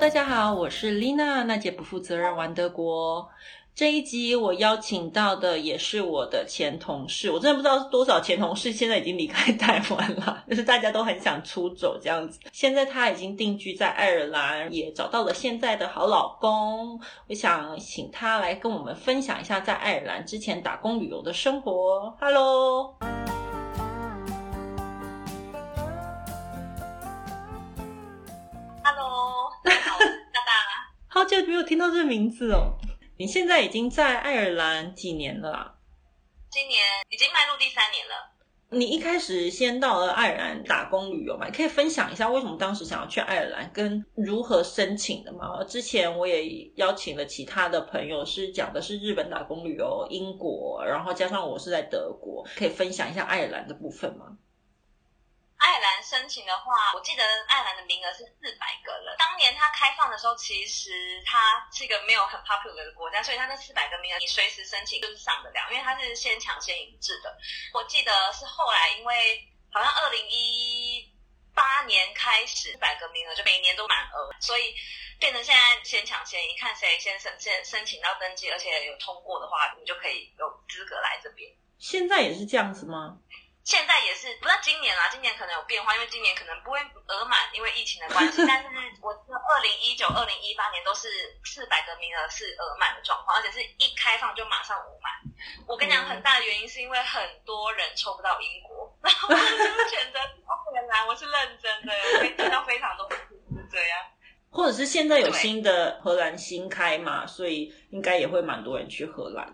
大家好，我是丽娜，娜姐不负责任玩德国。这一集我邀请到的也是我的前同事，我真的不知道多少前同事现在已经离开台湾了，就是大家都很想出走这样子。现在他已经定居在爱尔兰，也找到了现在的好老公。我想请他来跟我们分享一下在爱尔兰之前打工旅游的生活。Hello。久没有听到这个名字哦！你现在已经在爱尔兰几年了？今年已经迈入第三年了。你一开始先到了爱尔兰打工旅游嘛？你可以分享一下为什么当时想要去爱尔兰，跟如何申请的吗？之前我也邀请了其他的朋友，是讲的是日本打工旅游、英国，然后加上我是在德国，可以分享一下爱尔兰的部分吗？爱尔兰申请的话，我记得爱尔兰的名额是四百个人。当年它开放的时候，其实它是一个没有很 popular 的国家，所以它那四百个名额你随时申请就是上得了，因为它是先抢先赢制的。我记得是后来因为好像二零一八年开始，四百个名额就每年都满额，所以变成现在先抢先赢，看谁先申先申请到登记，而且有通过的话，你就可以有资格来这边。现在也是这样子吗？现在也是，不知道今年啦，今年可能有变化，因为今年可能不会额满，因为疫情的关系。但是我二零一九、二零一八年都是四百个名额是额满的状况，而且是一开放就马上额满。我跟你讲，很大的原因是因为很多人抽不到英国，然后就选择哦，原来我是认真的，我可以听到非常多是这样。或者是现在有新的荷兰新开嘛，所以应该也会蛮多人去荷兰。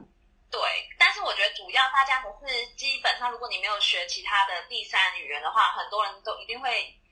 对，但是我觉得主要大家不是基本上，如果你没有学其他的第三语言的话，很多人都一定会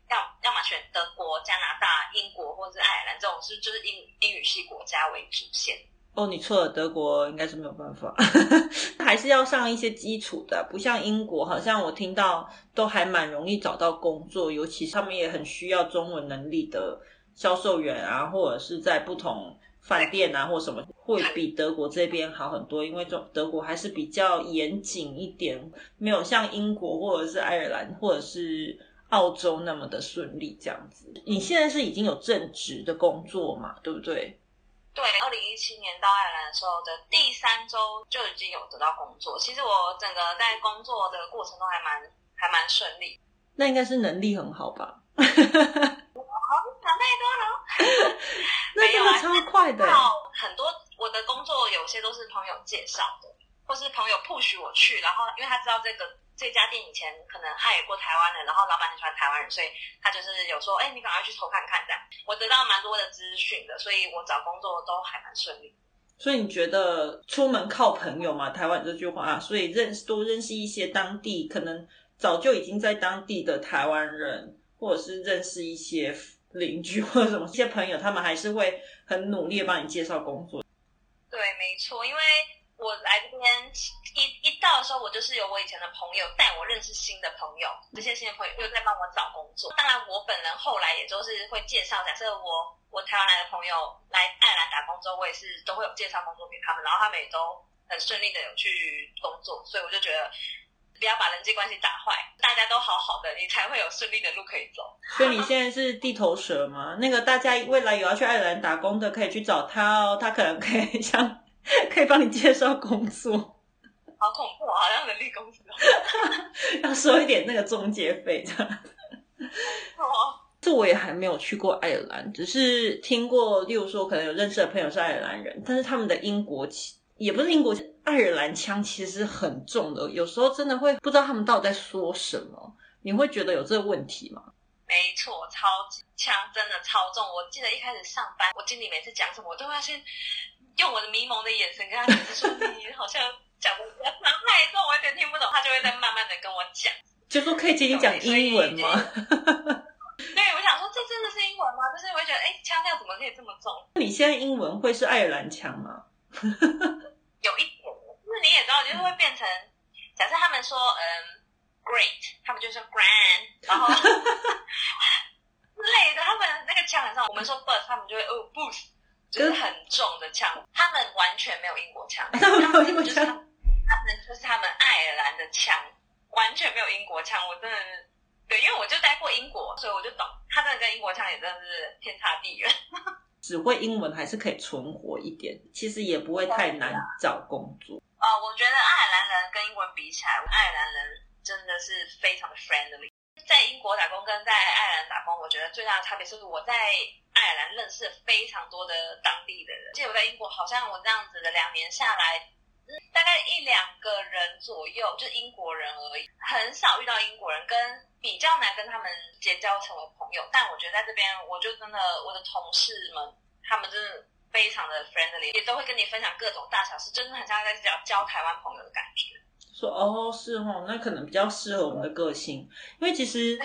要要么选德国、加拿大、英国或者是爱尔兰这种是就是英英语系国家为主线。哦，你错了，德国应该是没有办法，还是要上一些基础的，不像英国，好像我听到都还蛮容易找到工作，尤其是他们也很需要中文能力的销售员啊，或者是在不同。饭店啊，或什么会比德国这边好很多，因为中德国还是比较严谨一点，没有像英国或者是爱尔兰或者是澳洲那么的顺利这样子。你现在是已经有正职的工作嘛，对不对？对，二零一七年到爱尔兰的时候的第三周就已经有得到工作。其实我整个在工作的过程中还蛮还蛮顺利。那应该是能力很好吧？想太多了，那真的超快的。很多我的工作有些都是朋友介绍的，或是朋友 push 我去，然后因为他知道这个这家店以前可能害过台湾人，然后老板很喜欢台湾人，所以他就是有说，哎，你赶快去投看看这样。我得到蛮多的资讯的，所以我找工作都还蛮顺利。所以你觉得出门靠朋友嘛？台湾这句话，所以认识多认识一些当地可能早就已经在当地的台湾人，或者是认识一些。邻居或者什么一些朋友，他们还是会很努力帮你介绍工作。对，没错，因为我来这边一一到的时候，我就是有我以前的朋友带我认识新的朋友，这些新的朋友又在帮我找工作。当然，我本人后来也都是会介绍。假设我我台湾来的朋友来爱尔兰打工之后，我也是都会有介绍工作给他们，然后他们也都很顺利的有去工作，所以我就觉得。不要把人际关系打坏，大家都好好的，你才会有顺利的路可以走。所以你现在是地头蛇吗？那个大家未来有要去爱尔兰打工的，可以去找他哦，他可能可以像 可以帮你介绍工作。好恐怖，好像人力公司，要收一点那个中介费的。哦，这我也还没有去过爱尔兰，只是听过，例如说可能有认识的朋友是爱尔兰人，但是他们的英国也不是英国爱尔兰腔，其实很重的，有时候真的会不知道他们到底在说什么。你会觉得有这个问题吗？没错，超级腔真的超重。我记得一开始上班，我经理每次讲什么，我都要先用我的迷蒙的眼神跟他解释说：“你好像讲的太重，我有点听不懂。”他就会再慢慢的跟我讲，就说可以请你讲英文吗？对，我想说这真的是英文吗？就是我会觉得，哎，腔调怎么可以这么重？你现在英文会是爱尔兰腔吗？有一点，就是你也知道，就是会变成，假设他们说嗯，great，他们就说 grand，然后之类的，他们那个腔很重。我们说 bus，他们就会哦 boost，就是很重的腔。他们完全没有英国腔，他们没有英国腔，他们就是他们爱尔兰的腔，完全没有英国腔。我真的对，因为我就待过英国，所以我就懂，他真的跟英国腔也真的是天差地远。只会英文还是可以存活一点，其实也不会太难找工作。呃，我觉得爱尔兰人跟英文比起来，爱尔兰人真的是非常的 friendly。在英国打工跟在爱尔兰打工，我觉得最大的差别是我在爱尔兰认识非常多的当地的人。即我在英国，好像我这样子的两年下来，大概一两个人左右，就是英国人而已，很少遇到英国人，跟比较难跟他们结交成为朋友。但我觉得在这边，我就真的我的同事们，他们真的非常的 friendly，也都会跟你分享各种大小事，真的很像在交交台湾朋友的感觉。说哦是哦，那可能比较适合我们的个性，因为其实，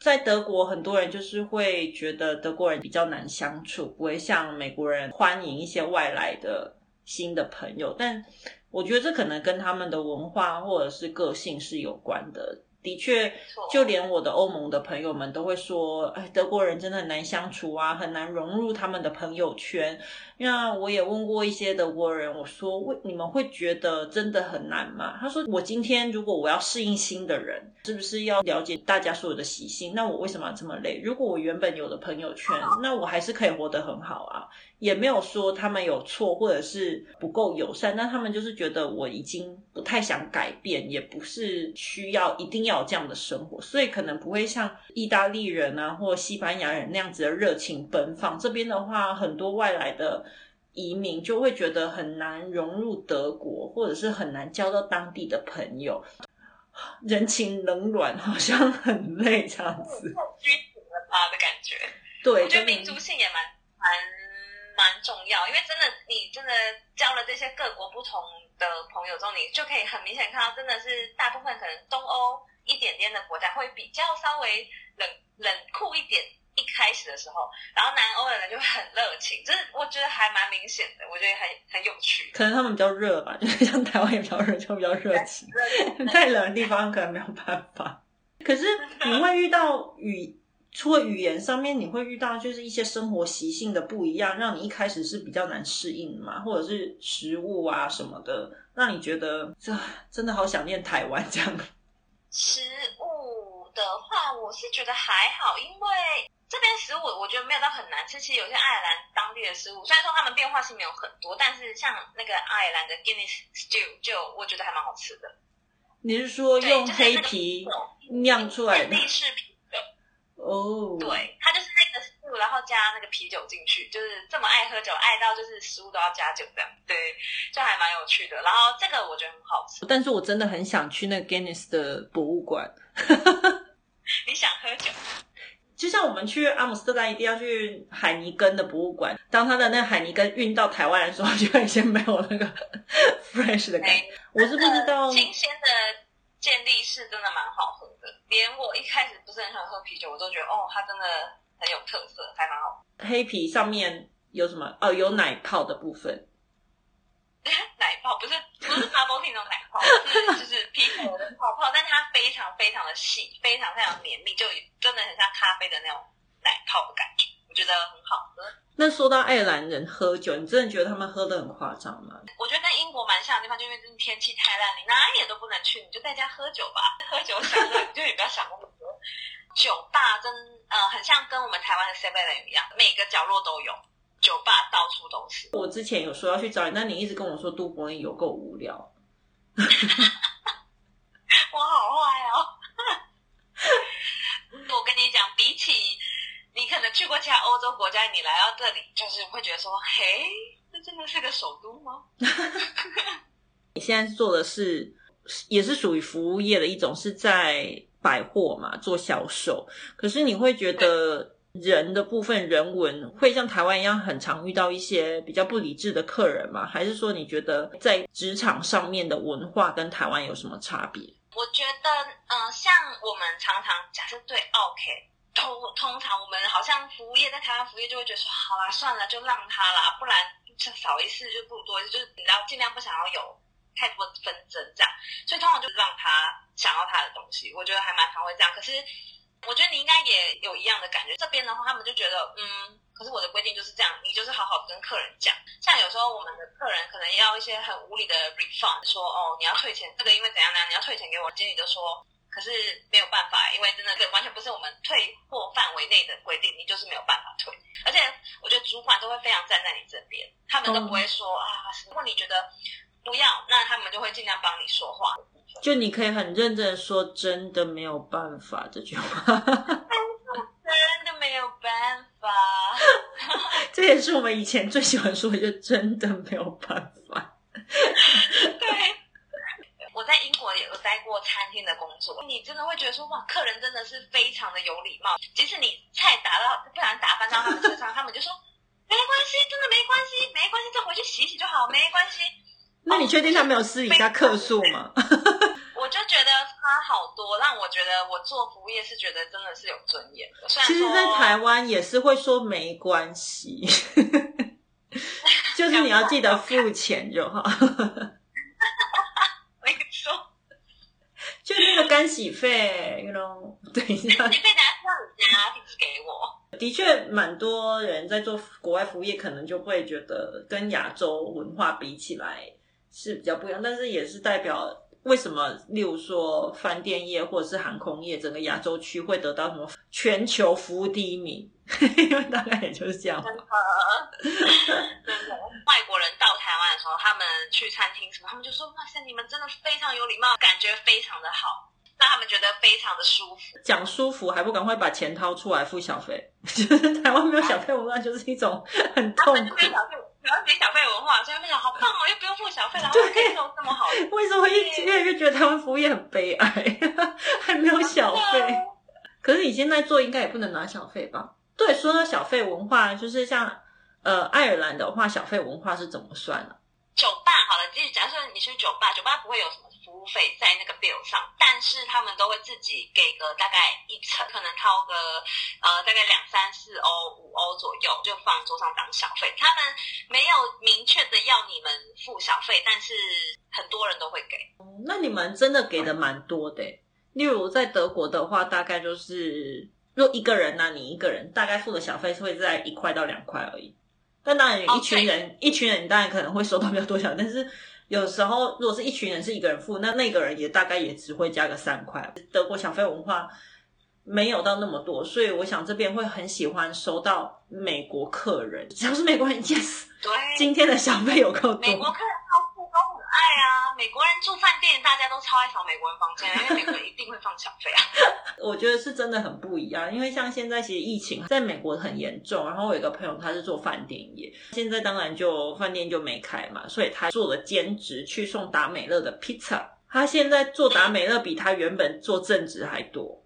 在德国很多人就是会觉得德国人比较难相处，不会像美国人欢迎一些外来的新的朋友。但我觉得这可能跟他们的文化或者是个性是有关的。的确，就连我的欧盟的朋友们都会说：“哎，德国人真的很难相处啊，很难融入他们的朋友圈。”那我也问过一些德国人，我说：“为你们会觉得真的很难吗？”他说：“我今天如果我要适应新的人，是不是要了解大家所有的习性？那我为什么要这么累？如果我原本有的朋友圈，那我还是可以活得很好啊，也没有说他们有错或者是不够友善。但他们就是觉得我已经不太想改变，也不是需要一定要有这样的生活，所以可能不会像意大利人啊或西班牙人那样子的热情奔放。这边的话，很多外来的。”移民就会觉得很难融入德国，或者是很难交到当地的朋友，人情冷暖好像很累这样子。拘谨了吧的感觉。对，我觉得民族性也蛮蛮蛮重要，因为真的你真的交了这些各国不同的朋友之后，你就可以很明显看到，真的是大部分可能东欧一点点的国家会比较稍微冷冷酷一点。一开始的时候，然后南欧的人就会很热情，就是我觉得还蛮明显的，我觉得很很有趣。可能他们比较热吧，就是像台湾也比较热，就比较热情。太冷的地方可能没有办法。可是你会遇到语，除了语言上面，你会遇到就是一些生活习性的不一样，让你一开始是比较难适应嘛，或者是食物啊什么的，让你觉得这真的好想念台湾这样。食物的话，我是觉得还好，因为。这边食物我觉得没有到很难吃，其实有些爱尔兰当地的食物，虽然说他们变化性没有很多，但是像那个爱尔兰的 Guinness Stew 就我觉得还蛮好吃的。你是说用黑皮酿出来的？哦。对，它就是那个然后加那个啤酒进去，就是这么爱喝酒，爱到就是食物都要加酒这样。对，就还蛮有趣的。然后这个我觉得很好吃。但是我真的很想去那个 Guinness 的博物馆。你想喝酒？就像我们去阿姆斯特丹一定要去海尼根的博物馆，当他的那海尼根运到台湾的时候，就已经没有那个 fresh 的感觉。我是不知道，新鲜的健力士真的蛮好喝的，连我一开始不是很想喝啤酒，我都觉得哦，它真的很有特色，还蛮好。黑皮上面有什么？哦，有奶泡的部分。奶泡不是不是 bubble tea 那种奶泡，是 就是啤酒的泡泡，但它非常非常的细，非常非常绵密，就真的很像咖啡的那种奶泡的感觉，我觉得很好喝。那说到爱尔兰人喝酒，你真的觉得他们喝的很夸张吗？我觉得跟英国蛮像的地方，就因为真天气太烂，你哪里都不能去，你就在家喝酒吧。喝酒想乐，你就也不要想那么多。酒吧跟呃很像跟我们台湾的 Seven 一样，每个角落都有。酒吧到处都是。我之前有说要去找你，但你一直跟我说都柏林有够无聊。我好坏哦！我跟你讲，比起你可能去过其他欧洲国家，你来到这里就是会觉得说，嘿，这真的是个首都吗？你现在做的是也是属于服务业的一种，是在百货嘛做销售，可是你会觉得。人的部分人文会像台湾一样很常遇到一些比较不理智的客人吗？还是说你觉得在职场上面的文化跟台湾有什么差别？我觉得，嗯，像我们常常假设对 OK，通通常我们好像服务业在台湾服务业就会觉得说，好啦，算了，就让他啦，不然少一次就不多一次，就是你知道尽量不想要有太多纷争这样，所以通常就是让他想要他的东西。我觉得还蛮常会这样，可是。我觉得你应该也有一样的感觉。这边的话，他们就觉得，嗯，可是我的规定就是这样，你就是好好跟客人讲。像有时候我们的客人可能要一些很无理的 refund，说哦，你要退钱，这个因为怎样怎样，你要退钱给我。经理就说，可是没有办法，因为真的这完全不是我们退货范围内的规定，你就是没有办法退。而且我觉得主管都会非常站在你这边，他们都不会说啊，如果你觉得不要，那他们就会尽量帮你说话。就你可以很认真的说，真的没有办法这句话。真的没有办法，这也是我们以前最喜欢说的，就真的没有办法。对，我在英国也有待过餐厅的工作，你真的会觉得说，哇，客人真的是非常的有礼貌，即使你菜打到不然打翻到他们身上，他们就说没关系，真的没关系，没关系，再回去洗洗就好，没关系。那你确定他没有私底下客诉吗？我就觉得差好多，让我觉得我做服务业是觉得真的是有尊严的。虽然其实，在台湾也是会说没关系，就是你要记得付钱就好。没错，就那个干洗费，you know，等一下，干洗费等下家地址给我。的确，蛮多人在做国外服务业，可能就会觉得跟亚洲文化比起来是比较不一样，但是也是代表。为什么？例如说，饭店业或者是航空业，整个亚洲区会得到什么全球服务第一名？因为大概也就是这样。真的，真的。外国人到台湾的时候，他们去餐厅什么，他们就说：“哇塞，你们真的非常有礼貌，感觉非常的好，让他们觉得非常的舒服。”讲舒服，还不赶快把钱掏出来付小费？就是台湾没有小费文化，就是一种很痛苦。然后给小费文化，所以他们讲好棒哦，又不用付小费，然后感受这么好。为什么越越来越觉得台湾服务业很悲哀，还没有小费？可是你现在做应该也不能拿小费吧？对，说到小费文化，就是像呃爱尔兰的话，小费文化是怎么算呢？酒吧好了，就是假设你去酒吧，酒吧不会有什么。服务费在那个 bill 上，但是他们都会自己给个大概一成，可能掏个呃大概两三四欧、五欧左右，就放桌上当小费。他们没有明确的要你们付小费，但是很多人都会给。那你们真的给的蛮多的。例如在德国的话，大概就是若一个人呢，你一个人大概付的小费会在一块到两块而已。但当然，一群人一群人当然可能会收到比较多小，但是。有时候，如果是一群人是一个人付，那那个人也大概也只会加个三块。德国小费文化没有到那么多，所以我想这边会很喜欢收到美国客人，只要是美国人，yes，对，今天的小费有够多。爱啊，美国人住饭店，大家都超爱扫美国人房间，因为美国人一定会放小费啊。我觉得是真的很不一样，因为像现在其实疫情在美国很严重，然后我有一个朋友他是做饭店业，现在当然就饭店就没开嘛，所以他做了兼职去送达美乐的披萨。他现在做达美乐比他原本做正职还多，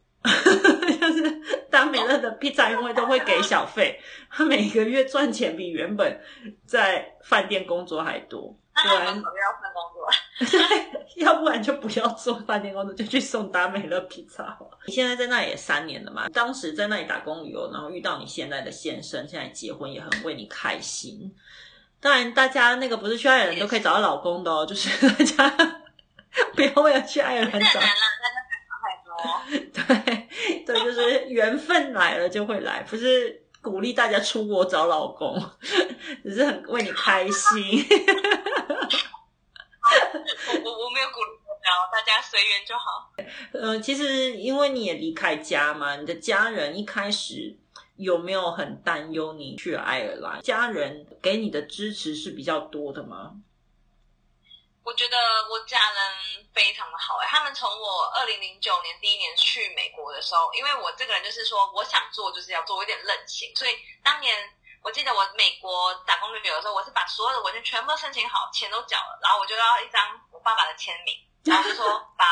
乐的披萨 因为都会给小费，他每个月赚钱比原本在饭店工作还多。不然要换工作，要不然就不要做饭店工作，就去送达美乐披萨。你现在在那里也三年了嘛？当时在那里打工旅游，然后遇到你现在的先生，现在结婚也很为你开心。当然，大家那个不是去爱尔兰都可以找到老公的哦，就是 大家不要为了去爱尔兰找。难了，大家想太多。对对，就是缘分来了就会来，不是。鼓励大家出国找老公，只是很为你开心。我我我没有鼓励大家随缘就好。呃，其实因为你也离开家嘛，你的家人一开始有没有很担忧你去爱尔兰？家人给你的支持是比较多的吗？我觉得我家人非常的好哎，他们从我二零零九年第一年去美国的时候，因为我这个人就是说我想做就是要做，有点任性，所以当年我记得我美国打工旅游的时候，我是把所有的文件全部都申请好，钱都缴了，然后我就要一张我爸爸的签名，然后就说 把，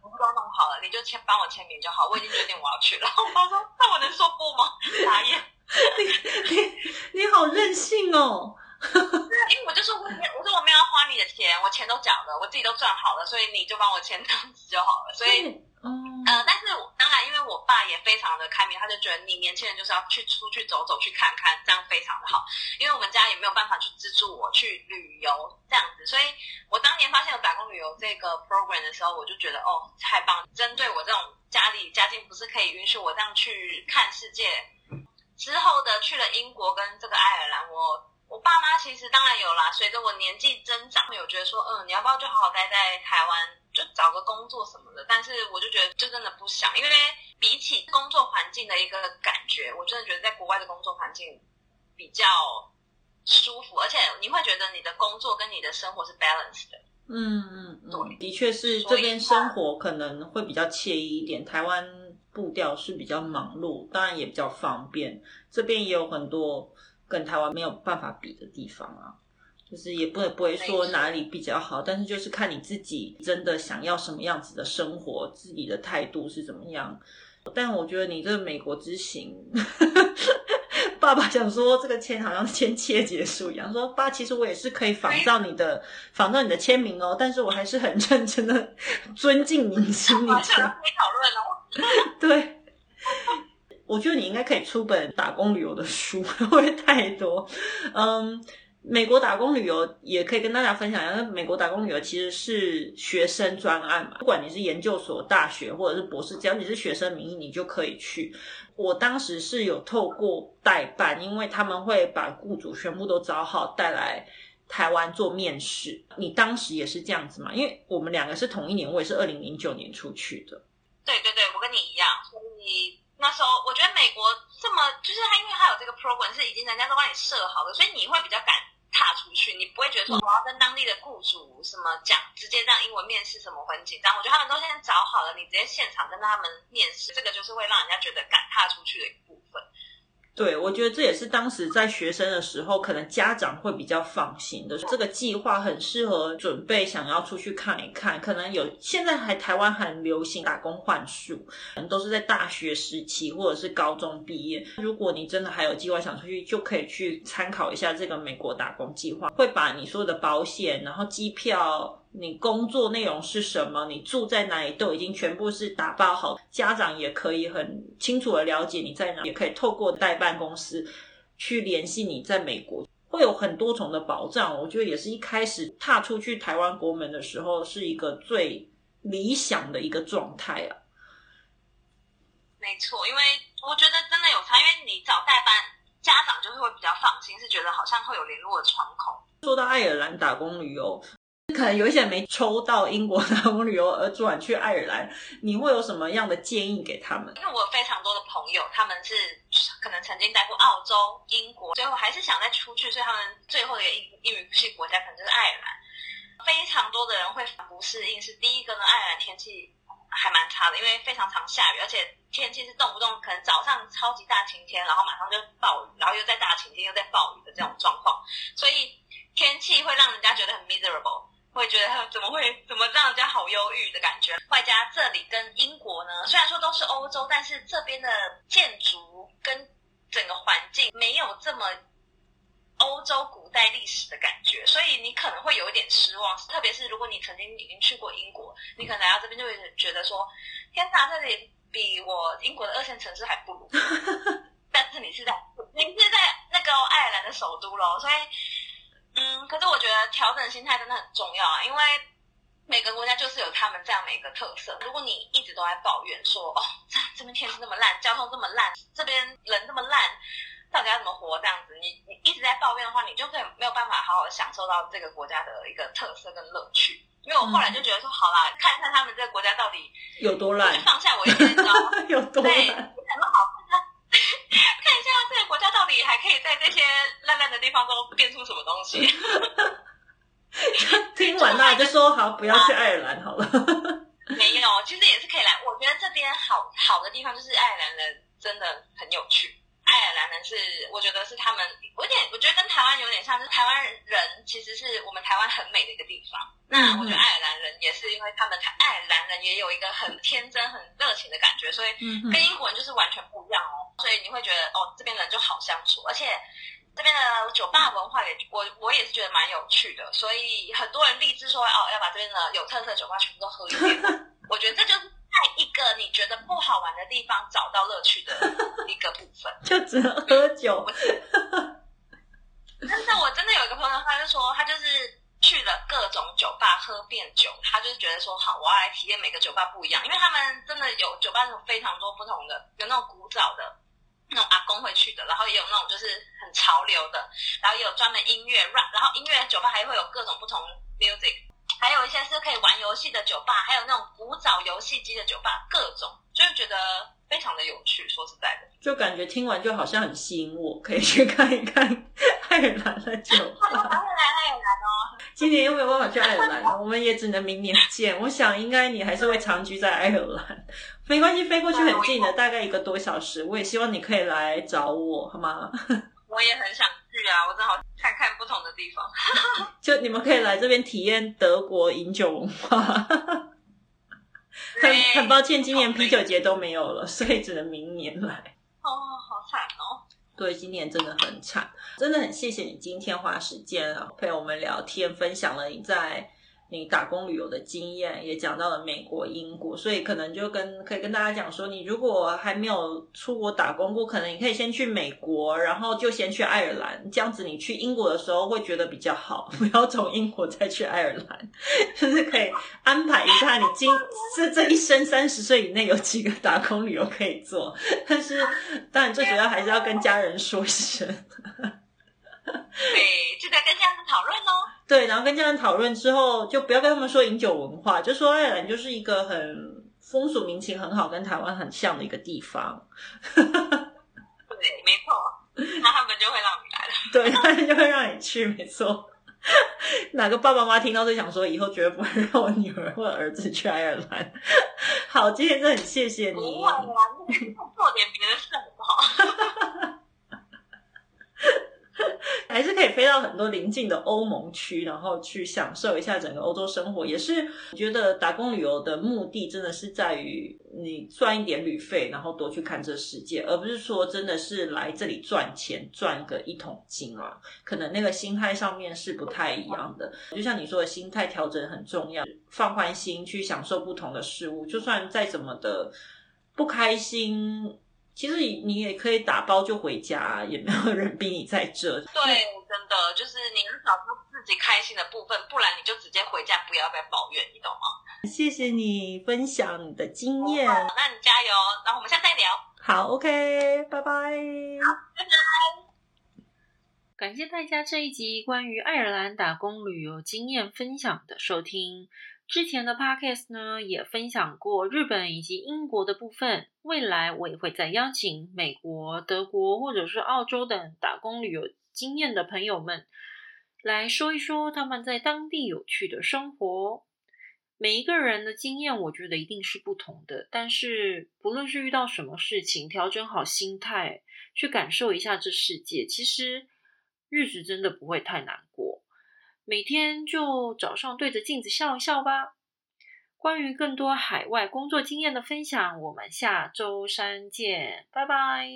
我都弄好了，你就签帮我签名就好，我已经决定我要去了。然后我爸说那我能说不吗？傻眼，你你你好任性哦。因 为我就说，我没我说我没有要花你的钱，我钱都缴了，我自己都赚好了，所以你就帮我签单子就好了。所以，嗯，呃，但是当然，因为我爸也非常的开明，他就觉得你年轻人就是要去出去走走，去看看，这样非常的好。因为我们家也没有办法去资助我去旅游这样子，所以我当年发现有打工旅游这个 program 的时候，我就觉得哦，太棒！针对我这种家里家境不是可以允许我这样去看世界。之后的去了英国跟这个爱尔兰，我。我爸妈其实当然有啦，随着我年纪增长，有觉得说，嗯，你要不要就好好待在台湾，就找个工作什么的。但是我就觉得，就真的不想，因为比起工作环境的一个感觉，我真的觉得在国外的工作环境比较舒服，而且你会觉得你的工作跟你的生活是 balance 的。嗯嗯嗯，对的确是这边生活可能会比较惬意一点。台湾步调是比较忙碌，当然也比较方便。这边也有很多跟台湾没有办法比的地方啊，就是也不不会说哪里比较好，但是就是看你自己真的想要什么样子的生活，自己的态度是怎么样。但我觉得你这个美国之行，爸爸想说这个签好像签切结束一样，说爸，其实我也是可以仿照你的仿照你的签名哦，但是我还是很认真的 尊敬你心里 好像的。可以讨论哦。对，我觉得你应该可以出本打工旅游的书，会太多？嗯，美国打工旅游也可以跟大家分享一下。美国打工旅游其实是学生专案嘛，不管你是研究所、大学或者是博士，只要你是学生名义，你就可以去。我当时是有透过代办，因为他们会把雇主全部都找好带来。台湾做面试，你当时也是这样子嘛？因为我们两个是同一年，我也是二零零九年出去的。对对对，我跟你一样，所以那时候我觉得美国这么，就是它因为它有这个 program 是已经人家都帮你设好了，所以你会比较敢踏出去，你不会觉得说我要跟当地的雇主什么讲，直接让英文面试什么很紧张。我觉得他们都先找好了，你直接现场跟他们面试，这个就是会让人家觉得敢踏出去的一部分。对，我觉得这也是当时在学生的时候，可能家长会比较放心的。这个计划很适合准备想要出去看一看，可能有现在还台湾很流行打工换宿，可能都是在大学时期或者是高中毕业。如果你真的还有计划想出去，就可以去参考一下这个美国打工计划，会把你所有的保险，然后机票。你工作内容是什么？你住在哪里都已经全部是打包好，家长也可以很清楚的了解你在哪，也可以透过代办公司去联系你在美国，会有很多重的保障。我觉得也是一开始踏出去台湾国门的时候，是一个最理想的一个状态啊。没错，因为我觉得真的有差，因为你找代办，家长就是会比较放心，是觉得好像会有联络的窗口。说到爱尔兰打工旅游，可能有一些人没抽到英国打工旅游而转去爱尔兰，你会有什么样的建议给他们？因为我有非常多的朋友，他们是可能曾经待过澳洲、英国，最后还是想再出去，所以他们最后的一个英英语系国家可能就是爱尔兰。非常多的人会不适应，是第一个呢，爱尔兰天气还蛮差的，因为非常常下雨，而且天气是动不动可能早上超级大晴天，然后马上就暴雨，然后又在大晴天又在暴雨的这种状况，所以天气会让人家觉得很 miserable。会觉得怎么会怎么让人家好忧郁的感觉？外加这里跟英国呢，虽然说都是欧洲，但是这边的建筑跟整个环境没有这么欧洲古代历史的感觉，所以你可能会有一点失望。特别是如果你曾经已经去过英国，你可能来到这边就会觉得说：天哪，这里比我英国的二线城市还不如。但是你是在你是在那个爱尔兰的首都咯，所以。嗯，可是我觉得调整心态真的很重要啊，因为每个国家就是有他们这样的一个特色。如果你一直都在抱怨说，哦，这这边天气那么烂，交通这么烂，这边人这么烂，到底要怎么活？这样子，你你一直在抱怨的话，你就可以没有办法好好的享受到这个国家的一个特色跟乐趣。因为我后来就觉得说，好啦，看看他们这个国家到底有多烂，放下我一点，你知道吗？有多烂，对，很好这个国家到底还可以在这些烂烂的地方都变出什么东西。听完那就说好，不要去爱尔兰好了。没有，其实也是可以来。我觉得这边好好的地方就是爱尔兰人真的很有趣。爱尔兰人是，我觉得是他们，我有点，我觉得跟台湾有点像，就是台湾人其实是我们台湾很美的一个地方。那我觉得爱尔兰人也是，因为他们爱尔兰人也有一个很天真、很热情的感觉，所以跟英国人就是完全不一样哦。所以你会觉得哦，这边人就好相处，而且这边的酒吧文化也，我我也是觉得蛮有趣的。所以很多人立志说哦，要把这边的有特色酒吧全部都喝一遍。我觉得这就是。在一个你觉得不好玩的地方找到乐趣的一个部分，就只能喝酒。但是，我真的有一个朋友，他就说，他就是去了各种酒吧喝遍酒，他就是觉得说，好，我要来体验每个酒吧不一样，因为他们真的有酒吧有非常多不同的，有那种古早的，那种阿公会去的，然后也有那种就是很潮流的，然后也有专门音乐 rap，然后音乐酒吧还会有各种不同 music。还有一些是可以玩游戏的酒吧，还有那种古早游戏机的酒吧，各种，就是觉得非常的有趣。说实在的，就感觉听完就好像很吸引我，可以去看一看爱尔兰的酒吧。爱尔兰，爱尔兰哦，今年又没有办法去爱尔兰了，我们也只能明年见。我想应该你还是会长居在爱尔兰，没关系，飞过去很近的，大概一个多小时。我也希望你可以来找我，好吗？我也很想去啊，我正好看看不同的地方。就你们可以来这边体验德国饮酒文化。很很抱歉，今年啤酒节都没有了，所以只能明年来。哦，好惨哦。对，今年真的很惨，真的很谢谢你今天花时间啊陪我们聊天，分享了你在。你打工旅游的经验也讲到了美国、英国，所以可能就跟可以跟大家讲说，你如果还没有出国打工过，可能你可以先去美国，然后就先去爱尔兰，这样子你去英国的时候会觉得比较好，不要从英国再去爱尔兰，就是可以安排一下你今这这一生三十岁以内有几个打工旅游可以做，但是当然最主要还是要跟家人说一声。对，就在跟家人讨论哦。对，然后跟家人讨论之后，就不要跟他们说饮酒文化，就说爱尔兰就是一个很风俗民情很好，跟台湾很像的一个地方。对，没错，那他们就会让你来了。对，他们就会让你去，没错。哪个爸爸妈妈听到就想说，以后绝对不会让我女儿或者儿子去爱尔兰。好，今天真的很谢谢你。不会啦，做点别的事好不好？还是可以飞到很多邻近的欧盟区，然后去享受一下整个欧洲生活。也是觉得打工旅游的目的，真的是在于你赚一点旅费，然后多去看这世界，而不是说真的是来这里赚钱赚个一桶金啊。可能那个心态上面是不太一样的。就像你说的心态调整很重要，放宽心去享受不同的事物，就算再怎么的不开心。其实你你也可以打包就回家，也没有人逼你在这。对，真的就是你要找出自己开心的部分，不然你就直接回家，不要再抱怨，你懂吗？谢谢你分享你的经验，那你加油，然后我们下次再聊。好，OK，拜拜。好，拜拜。感谢大家这一集关于爱尔兰打工旅游经验分享的收听。之前的 podcast 呢，也分享过日本以及英国的部分。未来我也会再邀请美国、德国或者是澳洲等打工旅游经验的朋友们，来说一说他们在当地有趣的生活。每一个人的经验，我觉得一定是不同的。但是不论是遇到什么事情，调整好心态，去感受一下这世界，其实日子真的不会太难过。每天就早上对着镜子笑一笑吧。关于更多海外工作经验的分享，我们下周三见，拜拜。